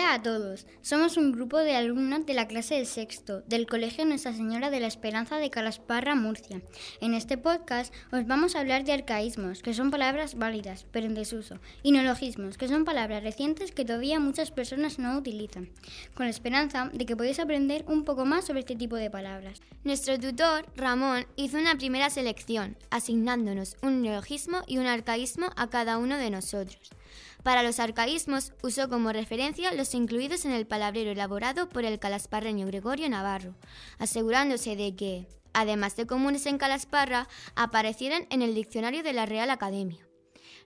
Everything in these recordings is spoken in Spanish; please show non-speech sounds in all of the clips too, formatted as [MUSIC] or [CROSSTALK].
Hola a todos, somos un grupo de alumnos de la clase de sexto del Colegio Nuestra Señora de la Esperanza de Calasparra, Murcia. En este podcast os vamos a hablar de arcaísmos, que son palabras válidas pero en desuso, y neologismos, que son palabras recientes que todavía muchas personas no utilizan, con la esperanza de que podáis aprender un poco más sobre este tipo de palabras. Nuestro tutor, Ramón, hizo una primera selección, asignándonos un neologismo y un arcaísmo a cada uno de nosotros. Para los arcaísmos usó como referencia los incluidos en el palabrero elaborado por el calasparreño Gregorio Navarro, asegurándose de que, además de comunes en Calasparra, aparecieran en el diccionario de la Real Academia.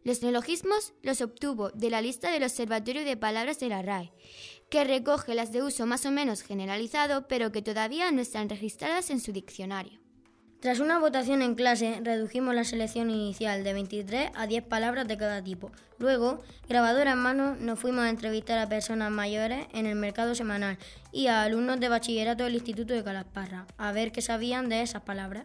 Los neologismos los obtuvo de la lista del Observatorio de Palabras de la RAE, que recoge las de uso más o menos generalizado, pero que todavía no están registradas en su diccionario. Tras una votación en clase, redujimos la selección inicial de 23 a 10 palabras de cada tipo. Luego, grabadora en mano, nos fuimos a entrevistar a personas mayores en el mercado semanal y a alumnos de bachillerato del Instituto de Calasparra, a ver qué sabían de esas palabras.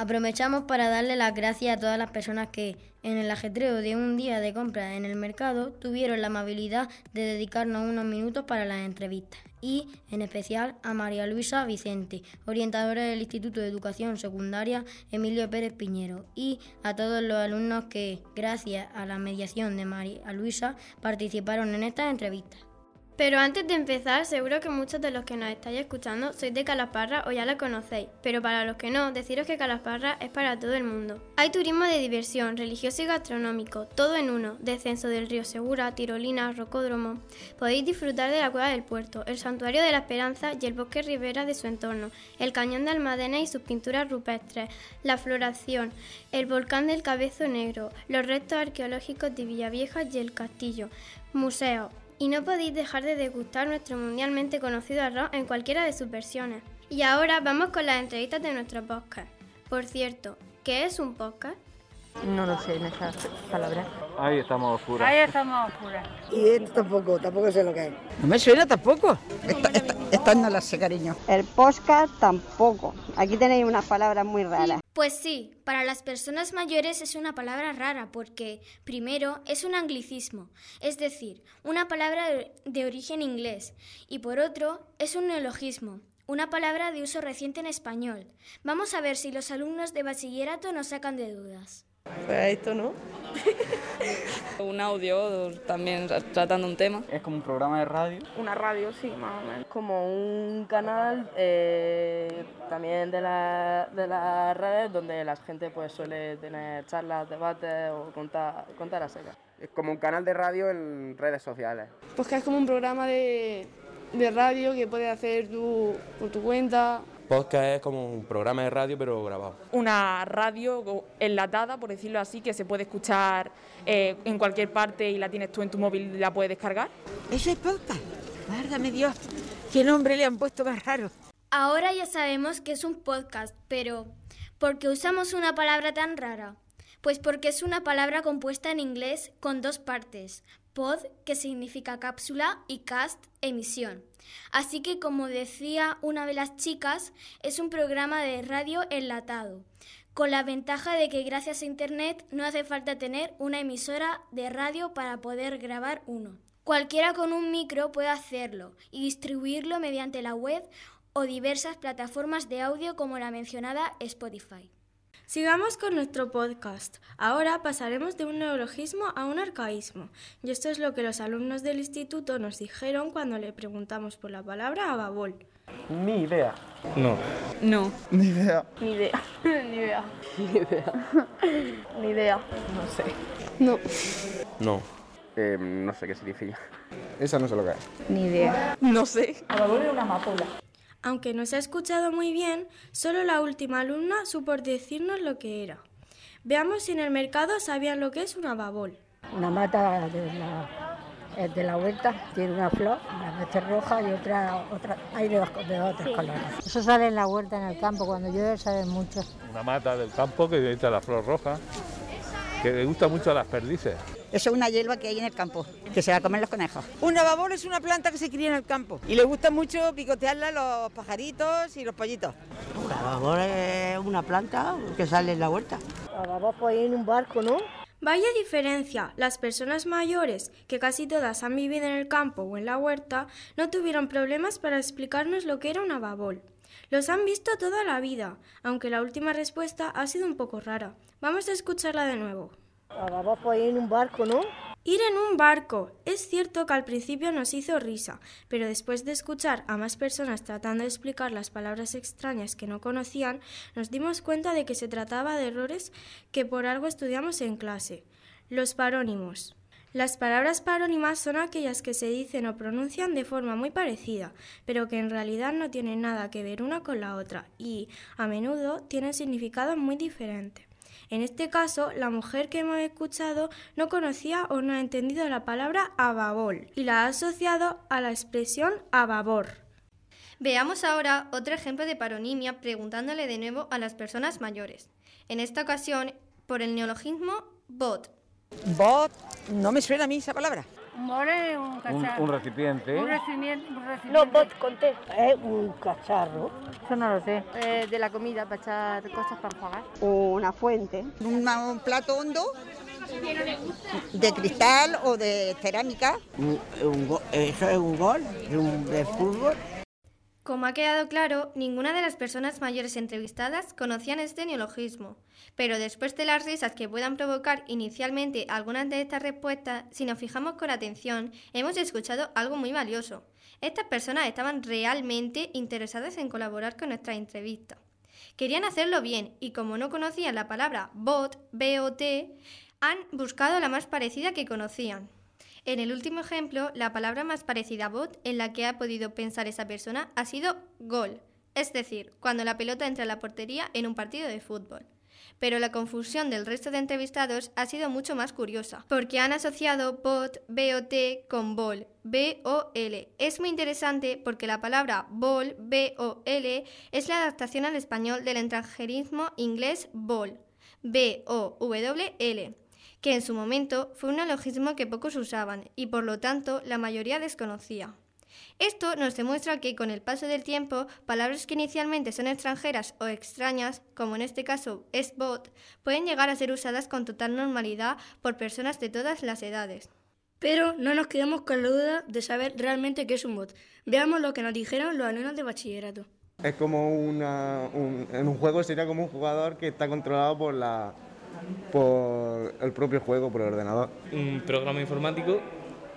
Aprovechamos para darle las gracias a todas las personas que, en el ajetreo de un día de compra en el mercado, tuvieron la amabilidad de dedicarnos unos minutos para las entrevistas. Y, en especial, a María Luisa Vicente, orientadora del Instituto de Educación Secundaria Emilio Pérez Piñero, y a todos los alumnos que, gracias a la mediación de María Luisa, participaron en estas entrevistas. Pero antes de empezar, seguro que muchos de los que nos estáis escuchando sois de Calasparra o ya la conocéis, pero para los que no, deciros que Calasparra es para todo el mundo. Hay turismo de diversión, religioso y gastronómico, todo en uno, descenso del río Segura, tirolina, rocódromo. Podéis disfrutar de la cueva del puerto, el santuario de la Esperanza y el bosque ribera de su entorno, el cañón de Almadena y sus pinturas rupestres, la floración, el volcán del Cabezo Negro, los restos arqueológicos de Villavieja y el castillo, museos, y no podéis dejar de degustar nuestro mundialmente conocido arroz en cualquiera de sus versiones. Y ahora vamos con las entrevistas de nuestro podcast. Por cierto, ¿qué es un podcast? No lo sé en esas palabras. Ahí estamos oscuras. Ahí estamos oscuras. Y esto tampoco, tampoco sé lo que es. No me suena tampoco. Esta, esta, esta no la sé, cariño. El podcast tampoco. Aquí tenéis unas palabras muy raras. Pues sí, para las personas mayores es una palabra rara porque, primero, es un anglicismo, es decir, una palabra de origen inglés, y por otro, es un neologismo, una palabra de uso reciente en español. Vamos a ver si los alumnos de bachillerato nos sacan de dudas. Pues esto, ¿no? [LAUGHS] un audio también tratando un tema. Es como un programa de radio. Una radio, sí, más o menos. Como un canal eh, también de, la, de las redes donde la gente pues suele tener charlas, debates o contar, contar a secas. Es como un canal de radio en redes sociales. Pues que es como un programa de, de radio que puedes hacer tú por tu cuenta Podcast es como un programa de radio pero grabado. Una radio enlatada, por decirlo así, que se puede escuchar eh, en cualquier parte y la tienes tú en tu móvil y la puedes descargar. ¿Eso es podcast? Válgame Dios, qué nombre le han puesto más raro. Ahora ya sabemos que es un podcast, pero ¿por qué usamos una palabra tan rara? Pues porque es una palabra compuesta en inglés con dos partes, pod, que significa cápsula, y cast, emisión. Así que, como decía una de las chicas, es un programa de radio enlatado, con la ventaja de que gracias a Internet no hace falta tener una emisora de radio para poder grabar uno. Cualquiera con un micro puede hacerlo y distribuirlo mediante la web o diversas plataformas de audio como la mencionada Spotify. Sigamos con nuestro podcast. Ahora pasaremos de un neologismo a un arcaísmo. Y esto es lo que los alumnos del instituto nos dijeron cuando le preguntamos por la palabra ababol. Ni idea. No. No. Ni idea. Ni idea. [LAUGHS] Ni idea. Ni idea. [LAUGHS] Ni idea. No sé. No. No. Eh, no sé qué significa. Esa no sé lo que es. Ni idea. No sé. Ababol es una amapola. Aunque no se ha escuchado muy bien, solo la última alumna supo decirnos lo que era. Veamos si en el mercado sabían lo que es una babol. Una mata de la, de la huerta, tiene una flor, una vez roja y otra, otra hay de, de otros sí. colores. Eso sale en la huerta, en el campo, cuando llueve sale mucho. Una mata del campo que necesita la flor roja, que le gusta mucho a las perdices. Eso es una hierba que hay en el campo, que se la comen los conejos. Una babor es una planta que se cría en el campo y le gusta mucho picotearla a los pajaritos y los pollitos. La babor es una planta que sale en la huerta. La babor puede ir en un barco, ¿no? Vaya diferencia. Las personas mayores, que casi todas han vivido en el campo o en la huerta, no tuvieron problemas para explicarnos lo que era una babol. Los han visto toda la vida, aunque la última respuesta ha sido un poco rara. Vamos a escucharla de nuevo. Ir en un barco, ¿no? Ir en un barco. Es cierto que al principio nos hizo risa, pero después de escuchar a más personas tratando de explicar las palabras extrañas que no conocían, nos dimos cuenta de que se trataba de errores que por algo estudiamos en clase. Los parónimos. Las palabras parónimas son aquellas que se dicen o pronuncian de forma muy parecida, pero que en realidad no tienen nada que ver una con la otra y, a menudo, tienen significado muy diferente. En este caso, la mujer que hemos escuchado no conocía o no ha entendido la palabra ababol y la ha asociado a la expresión ababor. Veamos ahora otro ejemplo de paronimia preguntándole de nuevo a las personas mayores. En esta ocasión, por el neologismo bot. Bot, no me suena a mí esa palabra. Un es un Un, cacharro. un recipiente. Un recipiente. Un recipiente. No, bot, conté. Es un cacharro. Eso no lo sé. Eh, de la comida, para echar cosas para enjuagar. Una fuente. un plato hondo de cristal o de cerámica. eso es un gol de, un, de fútbol. Como ha quedado claro, ninguna de las personas mayores entrevistadas conocían este neologismo, pero después de las risas que puedan provocar inicialmente algunas de estas respuestas, si nos fijamos con atención, hemos escuchado algo muy valioso. Estas personas estaban realmente interesadas en colaborar con nuestra entrevista. Querían hacerlo bien y como no conocían la palabra bot, B-O-T, han buscado la más parecida que conocían. En el último ejemplo, la palabra más parecida a bot en la que ha podido pensar esa persona ha sido gol, es decir, cuando la pelota entra a la portería en un partido de fútbol. Pero la confusión del resto de entrevistados ha sido mucho más curiosa, porque han asociado bot, B-O-T con bol, B-O-L. Es muy interesante porque la palabra bol, B-O-L, es la adaptación al español del extranjerismo inglés bol, B-O-W-L que en su momento fue un neologismo que pocos usaban y por lo tanto la mayoría desconocía. Esto nos demuestra que con el paso del tiempo, palabras que inicialmente son extranjeras o extrañas, como en este caso es bot, pueden llegar a ser usadas con total normalidad por personas de todas las edades. Pero no nos quedamos con la duda de saber realmente qué es un bot. Veamos lo que nos dijeron los alumnos de bachillerato. Es como una, un- en un juego sería como un jugador que está controlado por la por el propio juego, por el ordenador. un programa informático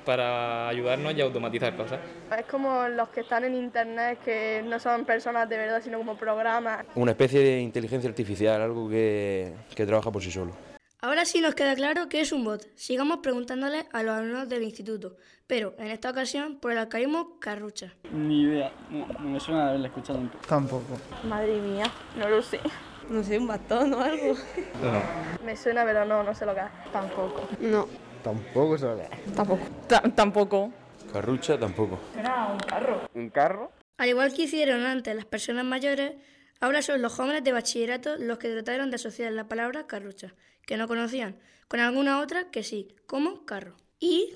para ayudarnos y automatizar cosas. Es como los que están en internet, que no son personas de verdad, sino como programas. Una especie de inteligencia artificial, algo que, que trabaja por sí solo. Ahora sí nos queda claro qué es un bot. Sigamos preguntándole a los alumnos del instituto, pero en esta ocasión por el arcaísmo carrucha. Ni idea, no, no me suena de haberla escuchado nunca. Tampoco. Madre mía, no lo sé. No sé, un bastón o algo. Me suena, pero no, no sé lo que es. Tampoco. No. Tampoco se lo que Tampoco. tampoco. Carrucha tampoco. Era un carro. ¿Un carro? Al igual que hicieron antes las personas mayores, ahora son los jóvenes de bachillerato los que trataron de asociar la palabra carrucha, que no conocían, con alguna otra que sí, como carro. Y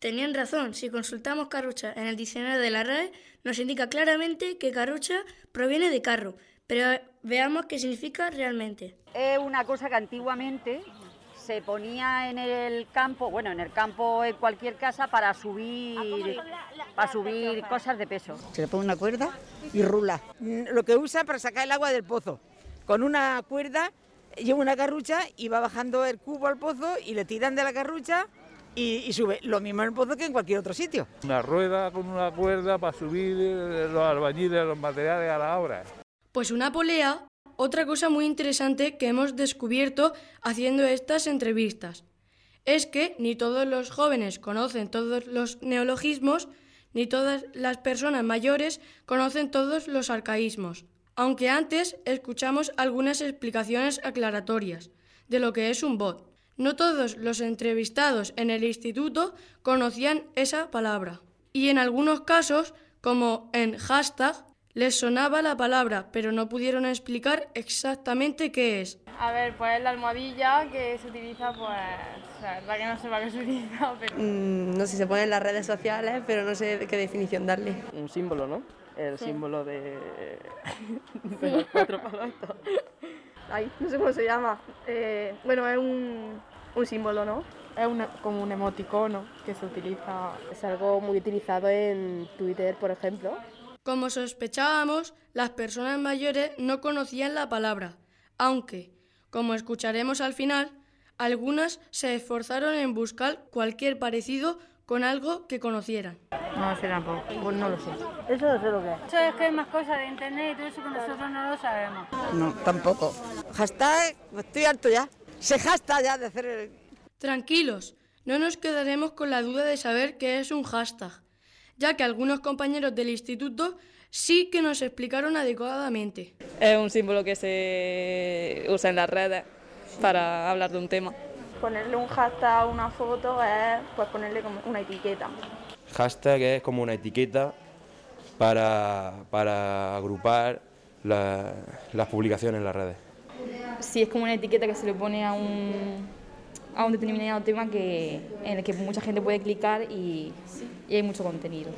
tenían razón, si consultamos carrucha en el diccionario de la RAE, nos indica claramente que carrucha proviene de carro, pero veamos qué significa realmente. Es una cosa que antiguamente se ponía en el campo, bueno, en el campo en cualquier casa para subir, para subir cosas de peso. Se le pone una cuerda y rula. Mm, Lo que usa para sacar el agua del pozo. Con una cuerda lleva una carrucha y va bajando el cubo al pozo y le tiran de la carrucha y, y sube. Lo mismo en el pozo que en cualquier otro sitio. Una rueda con una cuerda para subir eh, los albañiles, los materiales a la obra. Pues una polea, otra cosa muy interesante que hemos descubierto haciendo estas entrevistas, es que ni todos los jóvenes conocen todos los neologismos, ni todas las personas mayores conocen todos los arcaísmos, aunque antes escuchamos algunas explicaciones aclaratorias de lo que es un bot. No todos los entrevistados en el instituto conocían esa palabra. Y en algunos casos, como en hashtag, les sonaba la palabra, pero no pudieron explicar exactamente qué es. A ver, pues la almohadilla que se utiliza, pues. La verdad que no sé para qué se utiliza, [LAUGHS] pero. Mm, no sé, se pone en las redes sociales, pero no sé qué definición darle. Un símbolo, ¿no? El Sí. símbolo de, [LAUGHS] de los cuatro palos estos. Ay, no sé cómo se llama. Eh, bueno, es un. un símbolo, ¿no? Es una- como un emoticono que se utiliza. Es algo muy utilizado en Twitter, por ejemplo. Como sospechábamos, las personas mayores no conocían la palabra, aunque, como escucharemos al final, algunas se esforzaron en buscar cualquier parecido con algo que conocieran. No sé tampoco, pues no lo sé. Eso no sé lo que es. Eso es que hay más cosas de internet y todo eso que nosotros no lo sabemos. No, tampoco. Hashtag, estoy harto ya. Se hashtag ya de hacer el... Tranquilos, no nos quedaremos con la duda de saber qué es un hashtag, ya que algunos compañeros del instituto sí que nos explicaron adecuadamente. Es un símbolo que se usa en las redes para hablar de un tema. Ponerle un hashtag a una foto es pues ponerle como una etiqueta. Hashtag es como una etiqueta para, para agrupar la- las publicaciones en las redes. Sí, es como una etiqueta que se le pone a un, a un determinado tema que, en el que mucha gente puede clicar y, y hay mucho contenido.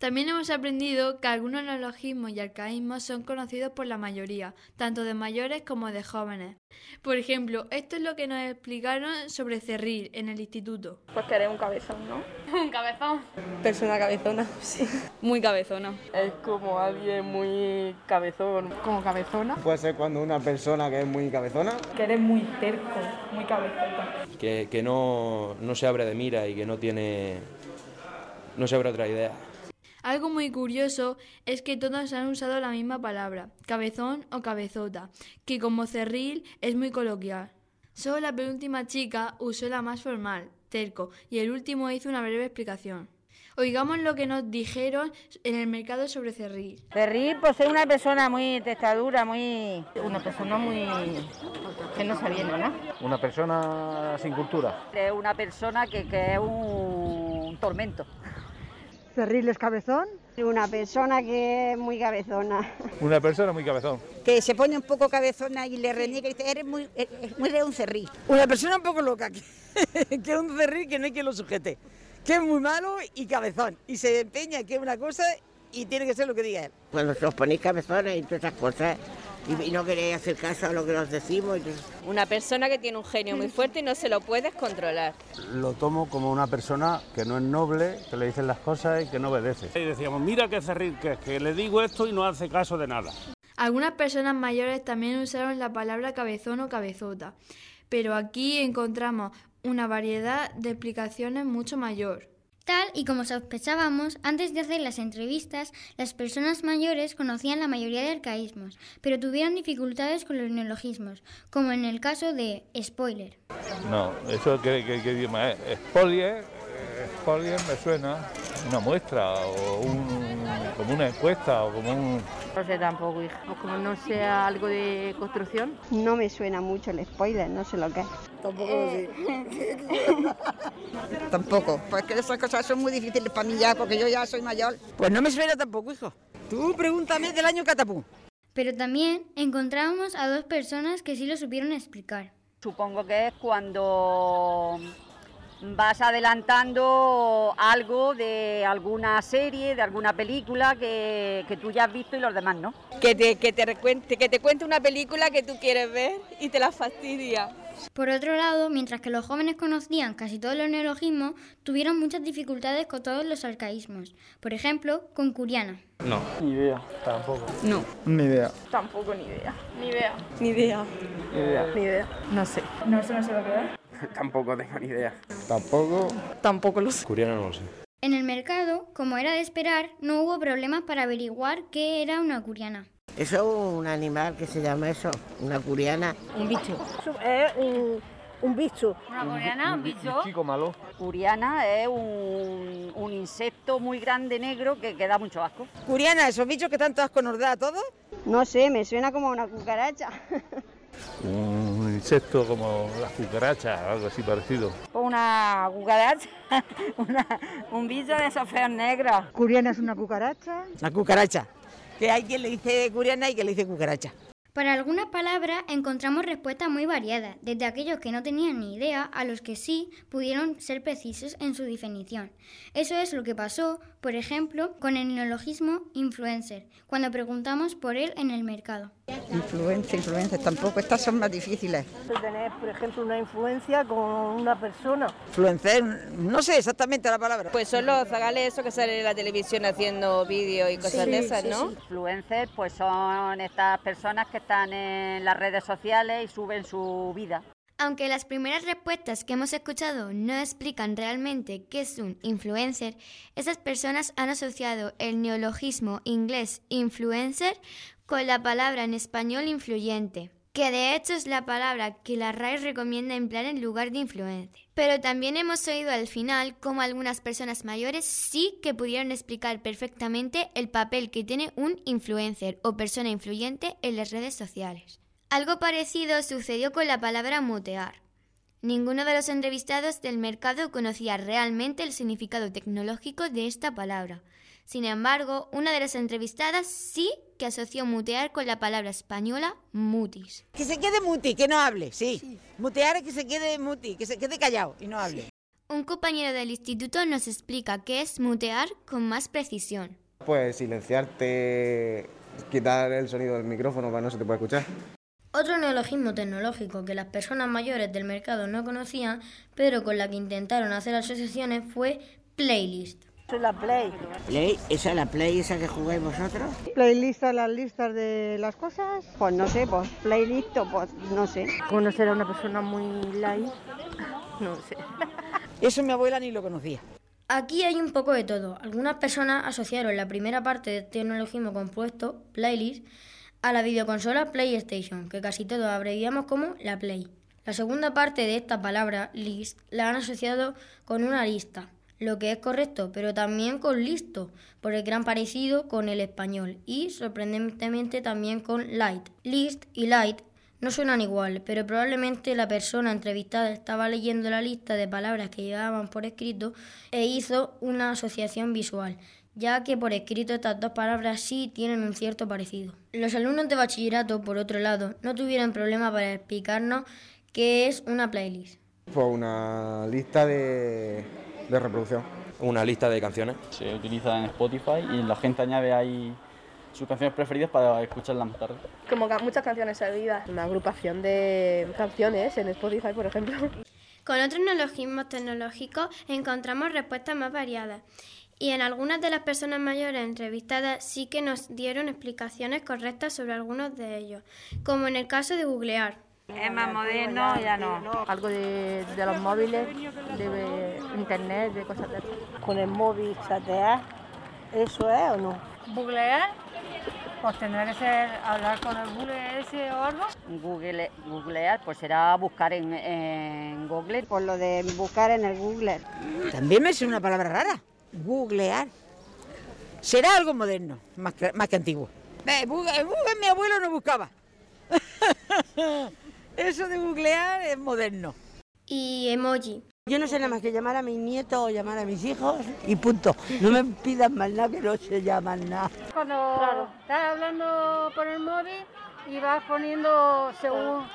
También hemos aprendido que algunos neologismos y arcaísmos son conocidos por la mayoría, tanto de mayores como de jóvenes. Por ejemplo, esto es lo que nos explicaron sobre cerril en el instituto. Pues que eres un cabezón, ¿no? [LAUGHS] Un cabezón. Persona cabezona, [LAUGHS] sí. Muy cabezona. Es como alguien muy cabezón. Como cabezona. Puede ser cuando una persona que es muy cabezona. Que eres muy terco, muy cabezona. Que, que no, no se abre de mira y que no tiene. no se abre otra idea. Algo muy curioso es que todos han usado la misma palabra, cabezón o cabezota, que como cerril es muy coloquial. Solo la penúltima chica usó la más formal, terco, y el último hizo una breve explicación. Oigamos lo que nos dijeron en el mercado sobre cerril. Cerril, pues es una persona muy testadura, muy... Una persona muy... que no sabía nada. Una persona sin cultura. Es una persona que, que es un tormento. ¿Cerril es cabezón? Una persona que es muy cabezona. [LAUGHS] Una persona muy cabezón. Que se pone un poco cabezona y le reniega y dice, eres muy, eres muy de un cerril. Una persona un poco loca, que, [LAUGHS] que es un cerril que no hay quien lo sujete. Que es muy malo y cabezón. Y se empeña que es una cosa y tiene que ser lo que diga él. Cuando os ponéis cabezones y todas esas cosas y, y no queréis hacer caso a lo que os decimos. Una persona que tiene un genio muy fuerte y no se lo puedes controlar. Lo tomo como una persona que no es noble, que le dicen las cosas y que no obedece. Y decíamos, mira qué cerril que es, que le digo esto y no hace caso de nada. Algunas personas mayores también usaron la palabra cabezón o cabezota, pero aquí encontramos una variedad de explicaciones mucho mayor. Tal y como sospechábamos, antes de hacer las entrevistas, las personas mayores conocían la mayoría de arcaísmos, pero tuvieron dificultades con los neologismos, como en el caso de spoiler. No, eso qué, qué- qué idioma es. Expolier, eh, expolier me suena una muestra o un, como una encuesta o como un... No sé tampoco, hija. O como no sea algo de construcción. No me suena mucho el spoiler, no sé lo que es. Tampoco lo sé. [LAUGHS] Tampoco, pues que esas cosas son muy difíciles para mí ya, porque yo ya soy mayor. Pues no me suena tampoco, hijo. Tú pregúntame del año catapú. Pero también encontramos a dos personas que sí lo supieron explicar. Supongo que es cuando vas adelantando algo de alguna serie, de alguna película que, que tú ya has visto y los demás no. Que te, que, te recuente, que te cuente una película que tú quieres ver y te la fastidia. Por otro lado, mientras que los jóvenes conocían casi todos los neologismos, tuvieron muchas dificultades con todos los arcaísmos. Por ejemplo, con Curiana. No. Ni idea. Tampoco. No. Ni idea. Tampoco ni idea. Ni idea. Ni idea. Ni idea. Ni idea. No sé. No, eso no sé lo que es. [LAUGHS] Tampoco tengo ni idea. Tampoco. Tampoco lo sé. Curiana no lo sé. En el mercado, como era de esperar, no hubo problemas para averiguar qué era una curiana. Eso es un animal que se llama eso, una curiana. Un bicho. Es un, un bicho. Una curiana, un bicho. Chico malo. Curiana es un, un insecto muy grande negro que, que da mucho asco. Curiana, esos bichos que tanto asco nos da a todos. No sé, me suena como una cucaracha. [LAUGHS] un insecto como las cucarachas, algo así parecido. Una cucaracha. [LAUGHS] Una- un bicho de esos feos negros. Curiana es una cucaracha. La cucaracha. Que hay quien le dice curiana y quien le dice cucaracha. Para algunas palabras encontramos respuestas muy variadas, desde aquellos que no tenían ni idea a los que sí pudieron ser precisos en su definición. Eso es lo que pasó Por ejemplo, con el neologismo influencer, cuando preguntamos por él en el mercado. Influencia, influencia, tampoco, estas son más difíciles. Tener, por ejemplo, una influencia con una persona. Influencer, no sé exactamente la palabra. Pues son los zagales esos que salen en la televisión haciendo vídeos y cosas Sí, de esas, sí, ¿no? sí. Influencers, pues son estas personas que están en las redes sociales y suben su vida. Aunque las primeras respuestas que hemos escuchado no explican realmente qué es un influencer, esas personas han asociado el neologismo inglés influencer con la palabra en español influyente, que de hecho es la palabra que la RAE recomienda emplear en lugar de influencer. Pero también hemos oído al final cómo algunas personas mayores sí que pudieron explicar perfectamente el papel que tiene un influencer o persona influyente en las redes sociales. Algo parecido sucedió con la palabra mutear. Ninguno de los entrevistados del mercado conocía realmente el significado tecnológico de esta palabra. Sin embargo, una de las entrevistadas sí que asoció mutear con la palabra española mutis. Que se quede muti, que no hable, sí. Mutear es que se quede muti, que se quede callado y no hable. Un compañero del instituto nos explica qué es mutear con más precisión. Pues silenciarte, quitar el sonido del micrófono para no se te pueda escuchar. Otro neologismo tecnológico que las personas mayores del mercado no conocían, pero con la que intentaron hacer asociaciones, fue playlist. Eso es la Play. Play, esa es la Play, esa que jugáis vosotros. ¿Playlist las listas de las cosas? Pues no sé, pues playlist o pues no sé. Conocer a una persona muy light. No sé. [LAUGHS] Eso mi abuela ni lo conocía. Aquí hay un poco de todo. Algunas personas asociaron la primera parte de este neologismo compuesto, playlist, a la videoconsola PlayStation, que casi todos abreviamos como la Play. La segunda parte de esta palabra, list, la han asociado con una lista, lo que es correcto, pero también con listo, por el gran parecido con el español, y sorprendentemente también con light. List y light no suenan igual, pero probablemente la persona entrevistada estaba leyendo la lista de palabras que llevaban por escrito e hizo una asociación visual, ya que por escrito estas dos palabras sí tienen un cierto parecido. Los alumnos de bachillerato, por otro lado, no tuvieron problema para explicarnos qué es una playlist. Pues una lista de, de reproducción. Una lista de canciones. Se utiliza en Spotify y la gente añade ahí sus canciones preferidas para escucharlas más tarde. Como ca- muchas canciones seguidas. Una agrupación de canciones en Spotify, por ejemplo. Con otros neologismos tecnológicos encontramos respuestas más variadas. Y en algunas de las personas mayores entrevistadas sí que nos dieron explicaciones correctas sobre algunos de ellos, como en el caso de googlear. Es más moderno, ya no. Algo de, de los móviles, de internet, de cosas de esas. Con el móvil chatear, ¿eso es o no? ¿Googlear? Pues tendrá que ser hablar con el Google ese o algo. Google, googlear, pues será buscar en, en Google. Por lo de buscar en el Google. También me suena una palabra rara. Googlear. Será algo moderno, más que, más que antiguo. Eh, Google, Google mi abuelo no buscaba. [LAUGHS] Eso de googlear es moderno. Y emoji. Yo no sé nada más que llamar a mis nietos o llamar a mis hijos y punto. No me pidan más nada que no se llaman nada. Cuando estás hablando por el móvil y vas poniendo según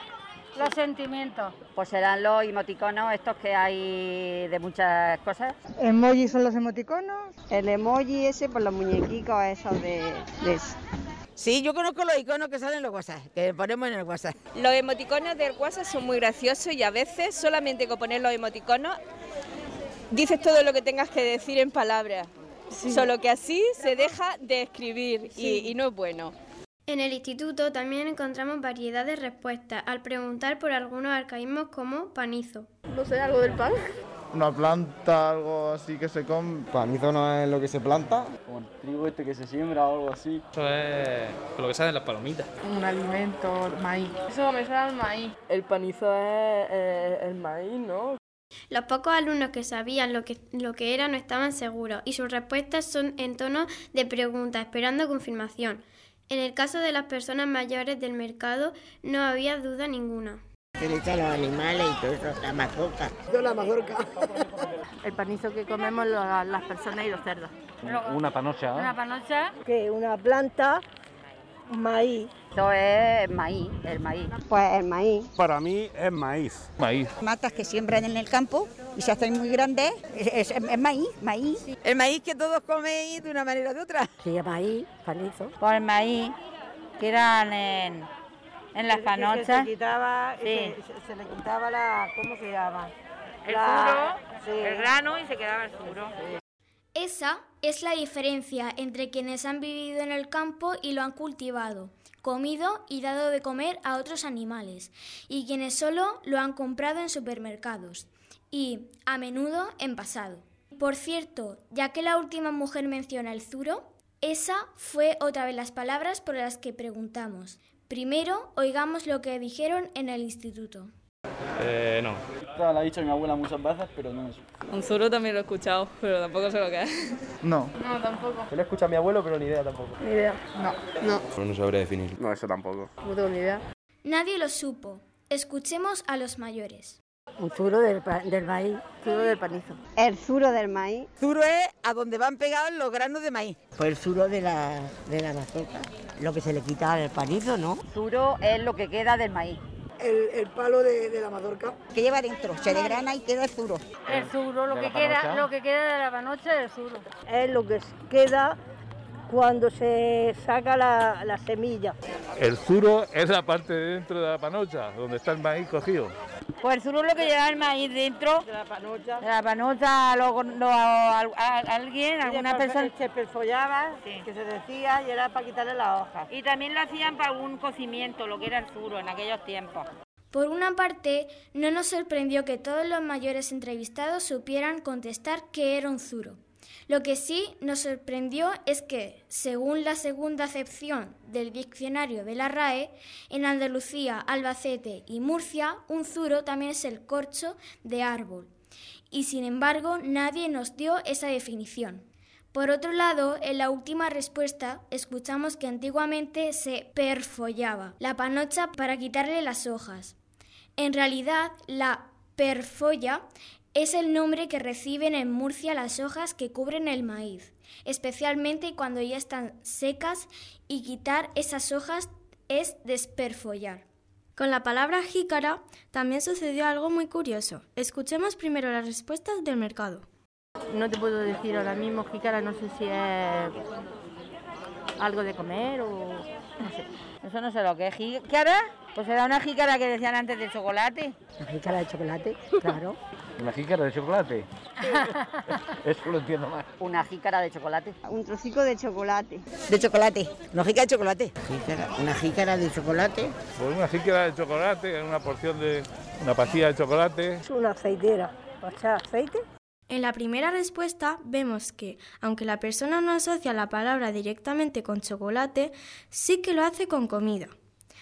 los sentimientos. Pues serán los emoticonos estos que hay de muchas cosas. ¿Emojis son los emoticonos? El emoji ese por los muñequicos esos de... de... Sí, yo conozco los iconos que salen en los WhatsApp, que ponemos en el WhatsApp. Los emoticonos del WhatsApp son muy graciosos y a veces solamente con poner los emoticonos dices todo lo que tengas que decir en palabras. Solo que así se deja de escribir y, y no es bueno. En el instituto también encontramos variedad de respuestas al preguntar por algunos arcaísmos como panizo. No sé, algo del pan. Una planta, algo así que se come. Panizo no es lo que se planta. Como el trigo este que se siembra o algo así. Eso es lo que salen las palomitas. Un alimento, maíz. Eso me suena al maíz. El panizo es eh, el maíz, ¿no? Los pocos alumnos que sabían lo que, lo que era no estaban seguros y sus respuestas son en tono de pregunta, esperando confirmación. En el caso de las personas mayores del mercado no había duda ninguna. Se le echan los animales y todo eso, la mazorca. Yo la mazorca. El panizo que comemos la- las personas y los cerdos. Una panocha. Una panocha. Que una planta Maíz. Esto es maíz, el maíz. Pues el maíz. Para mí es maíz. Maíz. Matas que siembran en el campo y se hacen muy grandes, es, es- es maíz, maíz. El maíz que todos coméis de una manera o de otra. Sí, maíz, palizo. Por el maíz, que eran en, en las Que panochas. Se, quitaba, Sí. se, se- se le quitaba la, ¿cómo se llama? El La- sí. el grano y se quedaba el zuro. Esa es la diferencia entre quienes han vivido en el campo y lo han cultivado, comido y dado de comer a otros animales, y quienes solo lo han comprado en supermercados y, a menudo, envasado. Por cierto, ya que la última mujer menciona el zuro, esa fue otra vez las palabras por las que preguntamos. Primero, oigamos lo que dijeron en el instituto. Eh, no. La ha dicho mi abuela muchas veces, pero no es. Un zuro también lo he escuchado, pero tampoco sé lo que es. No. No, tampoco. Yo lo escucho a mi abuelo, pero ni idea tampoco. Ni idea. No. No. No, no sabré definir. No, eso tampoco. No tengo ni idea. Nadie lo supo. Escuchemos a los mayores. Un zuro del, del maíz. Zuro del panizo. El zuro del maíz. Zuro es a donde van pegados los granos de maíz. Pues el zuro de la, de la mazorca, lo que se le quita al panizo, ¿no? Zuro es lo que queda del maíz. El, el palo de, de la mazorca. Que lleva dentro, se degrana y queda el zuro. El zuro, lo ¿De que queda, lo que queda de la panocha es el zuro. Es lo que queda cuando se saca la, la semilla. El zuro es la parte de dentro de la panocha, donde está el maíz cogido. Pues el zuro es lo que lleva el maíz dentro. De la panocha. De la panocha, lo, lo- a- a- alguien, alguna persona. Se perfollaba, que se decía, y era para quitarle las hojas. Y también lo hacían para algún cocimiento, lo que era el zuro en aquellos tiempos. Por una parte, no nos sorprendió que todos los mayores entrevistados supieran contestar que era un zuro. Lo que sí nos sorprendió es que, según la segunda acepción del diccionario de la RAE, en Andalucía, Albacete y Murcia, un zuro también es el corcho de árbol. Y sin embargo, nadie nos dio esa definición. Por otro lado, en la última respuesta escuchamos que antiguamente se perfollaba la panocha para quitarle las hojas. En realidad, la perfolla es el nombre que reciben en Murcia las hojas que cubren el maíz, especialmente cuando ya están secas y quitar esas hojas es desperfollar. Con la palabra jícara también sucedió algo muy curioso. Escuchemos primero las respuestas del mercado. No te puedo decir ahora mismo, jícara, no sé si es algo de comer o no sé. Eso no sé lo que es jícara. Pues era una jícara que decían antes de chocolate. La jícara de chocolate, claro. [LAUGHS] ¿Una jícara de chocolate? [LAUGHS] Eso lo entiendo más. Una jícara de chocolate. Un trocico de chocolate. De chocolate, una jícara de chocolate. Una jícara de chocolate. Pues una jícara de chocolate, una porción de una pastilla de chocolate. Es una aceitera. ¿Para echar aceite? En la primera respuesta vemos que, aunque la persona no asocia la palabra directamente con chocolate, sí que lo hace con comida.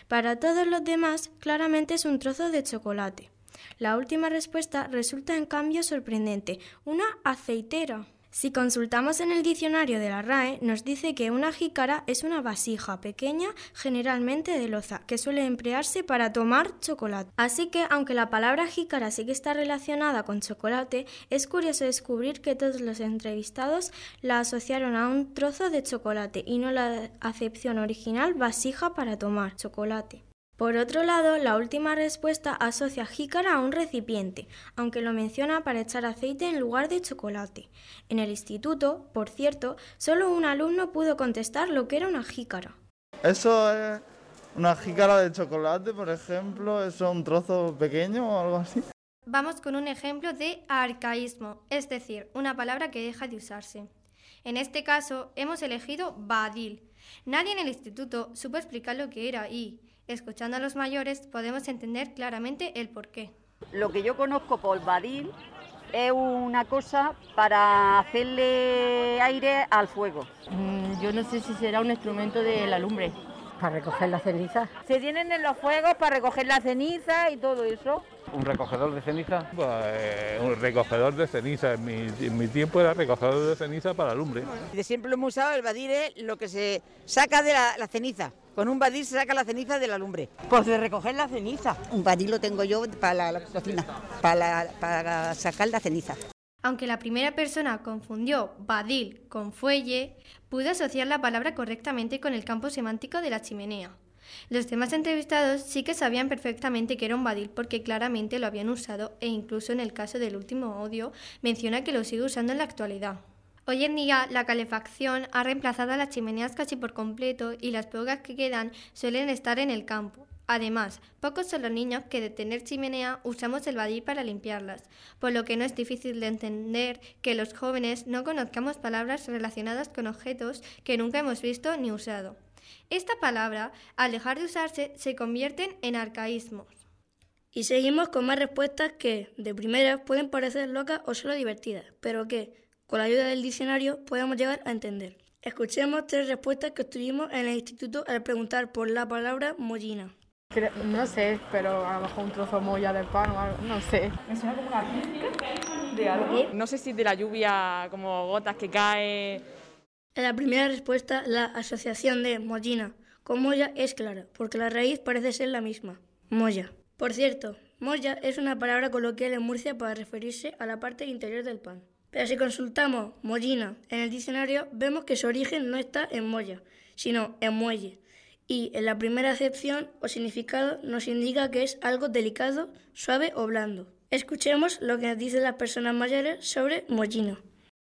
Para todos los demás, claramente es un trozo de chocolate. La última respuesta resulta en cambio sorprendente, una aceitera. Si consultamos en el diccionario de la RAE, nos dice que una jícara es una vasija pequeña, generalmente de loza, que suele emplearse para tomar chocolate. Así que, aunque la palabra jícara sí que está relacionada con chocolate, es curioso descubrir que todos los entrevistados la asociaron a un trozo de chocolate y no la acepción original vasija para tomar chocolate. Por otro lado, la última respuesta asocia jícara a un recipiente, aunque lo menciona para echar aceite en lugar de chocolate. En el instituto, por cierto, solo un alumno pudo contestar lo que era una jícara. Eso es una jícara de chocolate, por ejemplo, eso es un trozo pequeño o algo así. Vamos con un ejemplo de arcaísmo, es decir, una palabra que deja de usarse. En este caso, hemos elegido badil. Nadie en el instituto supo explicar lo que era y, escuchando a los mayores, podemos entender claramente el porqué. Lo que yo conozco por badil es una cosa para hacerle aire al fuego. Mm, yo no sé si será un instrumento de la lumbre. Para recoger la ceniza. Se tienen en los fuegos para recoger la ceniza y todo eso. ¿Un recogedor de ceniza? Pues, eh, un recogedor de ceniza. En mi, en mi tiempo era recogedor de ceniza para lumbre. De siempre lo hemos usado, el badir es lo que se saca de la, la ceniza. Con un badir se saca la ceniza de la lumbre. Pues de recoger la ceniza. Un badir lo tengo yo para la, la cocina, para, la- para sacar la ceniza. Aunque la primera persona confundió badil con fuelle, pudo asociar la palabra correctamente con el campo semántico de la chimenea. Los demás entrevistados sí que sabían perfectamente que era un badil porque claramente lo habían usado e incluso en el caso del último audio menciona que lo sigue usando en la actualidad. Hoy en día la calefacción ha reemplazado a las chimeneas casi por completo y las pocas que quedan suelen estar en el campo. Además, pocos son los niños que de tener chimenea usamos el badil para limpiarlas, por lo que no es difícil de entender que los jóvenes no conozcamos palabras relacionadas con objetos que nunca hemos visto ni usado. Esta palabra, al dejar de usarse, se convierten en arcaísmos. Y seguimos con más respuestas que, de primera, pueden parecer locas o solo divertidas, pero que, con la ayuda del diccionario, podemos llegar a entender. Escuchemos tres respuestas que obtuvimos en el instituto al preguntar por la palabra mollina. No sé, pero a lo mejor un trozo de molla de pan o algo, no sé. Me suena como una de algo. No sé si de la lluvia, como gotas que cae. En la primera respuesta, la asociación de mollina con molla es clara, porque la raíz parece ser la misma, molla. Por cierto, molla es una palabra coloquial en Murcia para referirse a la parte interior del pan. Pero si consultamos mollina en el diccionario, vemos que su origen no está en molla, sino en muelle, y en la primera acepción o significado nos indica que es algo delicado, suave o blando. Escuchemos lo que dicen las personas mayores sobre mollino.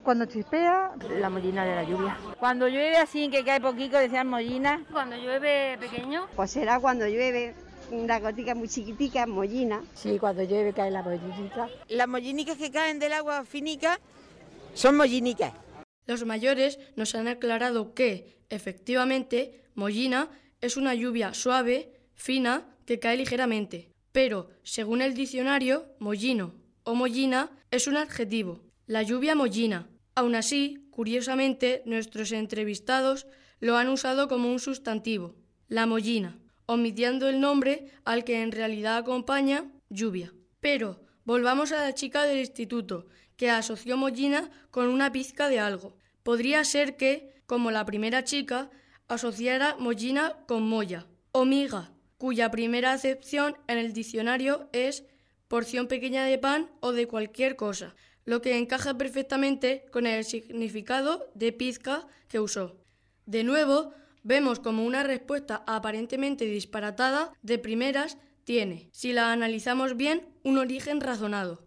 Cuando chispea, la mollina de la lluvia. Cuando llueve así, que cae poquito, decían mollina. Cuando llueve pequeño. Pues será cuando llueve una gotica muy chiquitica, mollina. Sí, cuando llueve cae la mollinica. Las mollinicas que caen del agua finica son mollinicas. Los mayores nos han aclarado que, efectivamente, mollina es una lluvia suave, fina, que cae ligeramente. Pero, según el diccionario, mollino o mollina es un adjetivo, la lluvia mollina. Aún así, curiosamente, nuestros entrevistados lo han usado como un sustantivo, la mollina, omitiendo el nombre al que en realidad acompaña lluvia. Pero, volvamos a la chica del instituto, que asoció mollina con una pizca de algo. Podría ser que, como la primera chica, asociara mollina con molla o miga, cuya primera acepción en el diccionario es porción pequeña de pan o de cualquier cosa, lo que encaja perfectamente con el significado de pizca que usó. De nuevo, vemos como una respuesta aparentemente disparatada de primeras tiene, si la analizamos bien, un origen razonado.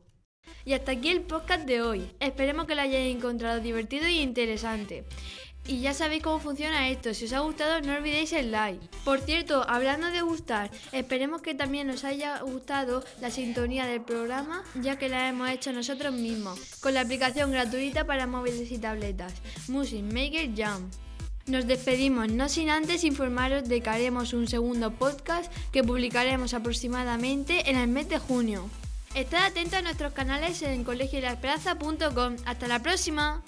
Y hasta aquí el podcast de hoy. Esperemos que lo hayáis encontrado divertido y interesante. Y ya sabéis cómo funciona esto. Si os ha gustado, no olvidéis el like. Por cierto, hablando de gustar, esperemos que también os haya gustado la sintonía del programa, ya que la hemos hecho nosotros mismos, con la aplicación gratuita para móviles y tabletas, Music Maker Jam. Nos despedimos, no sin antes informaros de que haremos un segundo podcast que publicaremos aproximadamente en el mes de junio. Estad atentos a nuestros canales en colegiolasperanza.com. ¡Hasta la próxima!